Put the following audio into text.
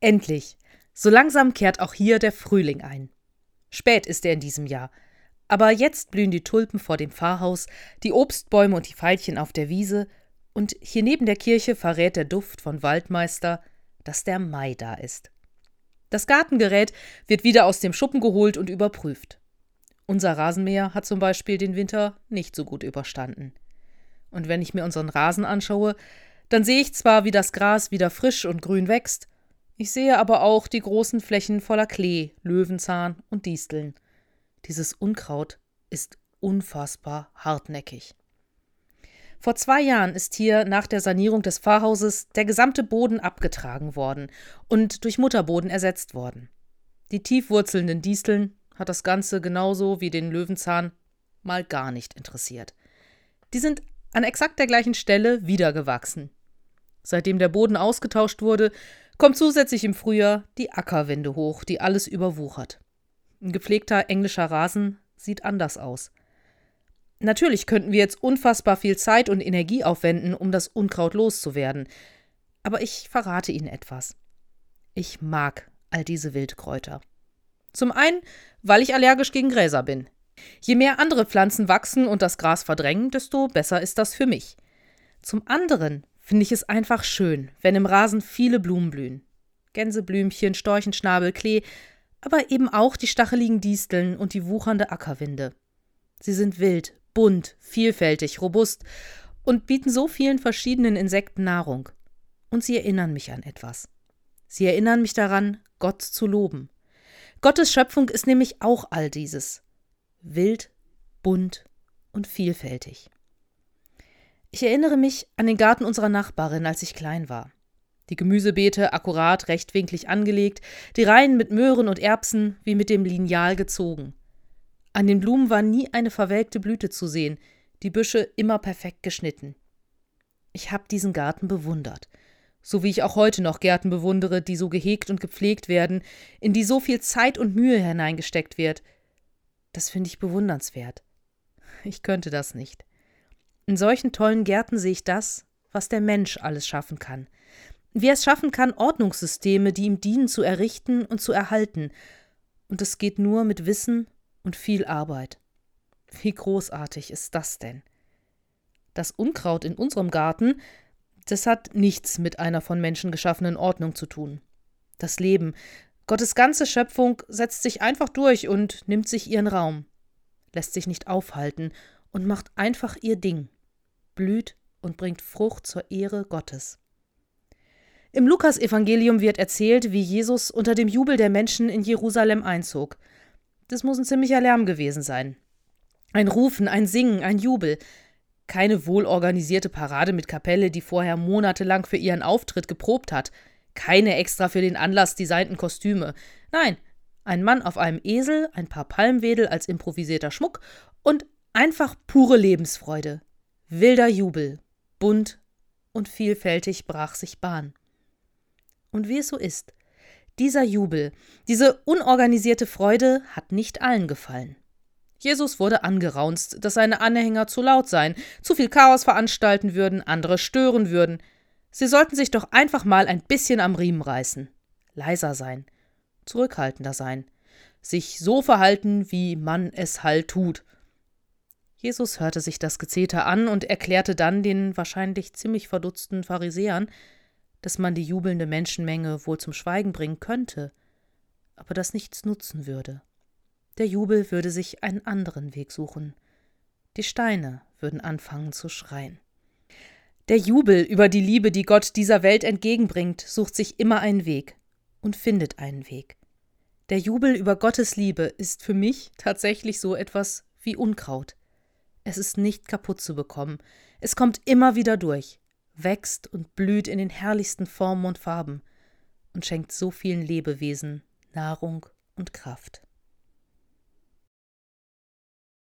Endlich! So langsam kehrt auch hier der Frühling ein. Spät ist er in diesem Jahr. Aber jetzt blühen die Tulpen vor dem Pfarrhaus, die Obstbäume und die Veilchen auf der Wiese, und hier neben der Kirche verrät der Duft von Waldmeister, dass der Mai da ist. Das Gartengerät wird wieder aus dem Schuppen geholt und überprüft. Unser Rasenmäher hat zum Beispiel den Winter nicht so gut überstanden. Und wenn ich mir unseren Rasen anschaue, dann sehe ich zwar, wie das Gras wieder frisch und grün wächst, ich sehe aber auch die großen Flächen voller Klee, Löwenzahn und Disteln. Dieses Unkraut ist unfassbar hartnäckig. Vor zwei Jahren ist hier nach der Sanierung des Pfarrhauses der gesamte Boden abgetragen worden und durch Mutterboden ersetzt worden. Die tiefwurzelnden Disteln hat das Ganze genauso wie den Löwenzahn mal gar nicht interessiert. Die sind an exakt der gleichen Stelle wiedergewachsen. Seitdem der Boden ausgetauscht wurde, kommt zusätzlich im Frühjahr die Ackerwände hoch, die alles überwuchert. Ein gepflegter englischer Rasen sieht anders aus. Natürlich könnten wir jetzt unfassbar viel Zeit und Energie aufwenden, um das Unkraut loszuwerden. Aber ich verrate Ihnen etwas. Ich mag all diese Wildkräuter. Zum einen, weil ich allergisch gegen Gräser bin. Je mehr andere Pflanzen wachsen und das Gras verdrängen, desto besser ist das für mich. Zum anderen finde ich es einfach schön, wenn im Rasen viele Blumen blühen. Gänseblümchen, Storchenschnabel, Klee, aber eben auch die stacheligen Disteln und die wuchernde Ackerwinde. Sie sind wild, bunt, vielfältig, robust und bieten so vielen verschiedenen Insekten Nahrung. Und sie erinnern mich an etwas. Sie erinnern mich daran, Gott zu loben. Gottes Schöpfung ist nämlich auch all dieses. Wild, bunt und vielfältig. Ich erinnere mich an den Garten unserer Nachbarin, als ich klein war. Die Gemüsebeete akkurat rechtwinklig angelegt, die Reihen mit Möhren und Erbsen wie mit dem Lineal gezogen. An den Blumen war nie eine verwelkte Blüte zu sehen, die Büsche immer perfekt geschnitten. Ich habe diesen Garten bewundert, so wie ich auch heute noch Gärten bewundere, die so gehegt und gepflegt werden, in die so viel Zeit und Mühe hineingesteckt wird. Das finde ich bewundernswert. Ich könnte das nicht. In solchen tollen Gärten sehe ich das, was der Mensch alles schaffen kann. Wie er es schaffen kann, Ordnungssysteme, die ihm dienen, zu errichten und zu erhalten. Und es geht nur mit Wissen und viel Arbeit. Wie großartig ist das denn? Das Unkraut in unserem Garten, das hat nichts mit einer von Menschen geschaffenen Ordnung zu tun. Das Leben, Gottes ganze Schöpfung setzt sich einfach durch und nimmt sich ihren Raum, lässt sich nicht aufhalten und macht einfach ihr Ding, blüht und bringt Frucht zur Ehre Gottes. Im Lukasevangelium wird erzählt, wie Jesus unter dem Jubel der Menschen in Jerusalem einzog. Das muss ein ziemlicher Lärm gewesen sein. Ein Rufen, ein Singen, ein Jubel. Keine wohlorganisierte Parade mit Kapelle, die vorher monatelang für ihren Auftritt geprobt hat. Keine extra für den Anlass designten Kostüme. Nein, ein Mann auf einem Esel, ein paar Palmwedel als improvisierter Schmuck und einfach pure Lebensfreude. Wilder Jubel, bunt und vielfältig brach sich Bahn. Und wie es so ist, dieser Jubel, diese unorganisierte Freude hat nicht allen gefallen. Jesus wurde angeraunzt, dass seine Anhänger zu laut seien, zu viel Chaos veranstalten würden, andere stören würden. Sie sollten sich doch einfach mal ein bisschen am Riemen reißen, leiser sein, zurückhaltender sein, sich so verhalten, wie man es halt tut. Jesus hörte sich das Gezeter an und erklärte dann den wahrscheinlich ziemlich verdutzten Pharisäern, dass man die jubelnde Menschenmenge wohl zum Schweigen bringen könnte, aber das nichts nutzen würde. Der Jubel würde sich einen anderen Weg suchen. Die Steine würden anfangen zu schreien. Der Jubel über die Liebe, die Gott dieser Welt entgegenbringt, sucht sich immer einen Weg und findet einen Weg. Der Jubel über Gottes Liebe ist für mich tatsächlich so etwas wie Unkraut. Es ist nicht kaputt zu bekommen. Es kommt immer wieder durch wächst und blüht in den herrlichsten Formen und Farben und schenkt so vielen Lebewesen Nahrung und Kraft.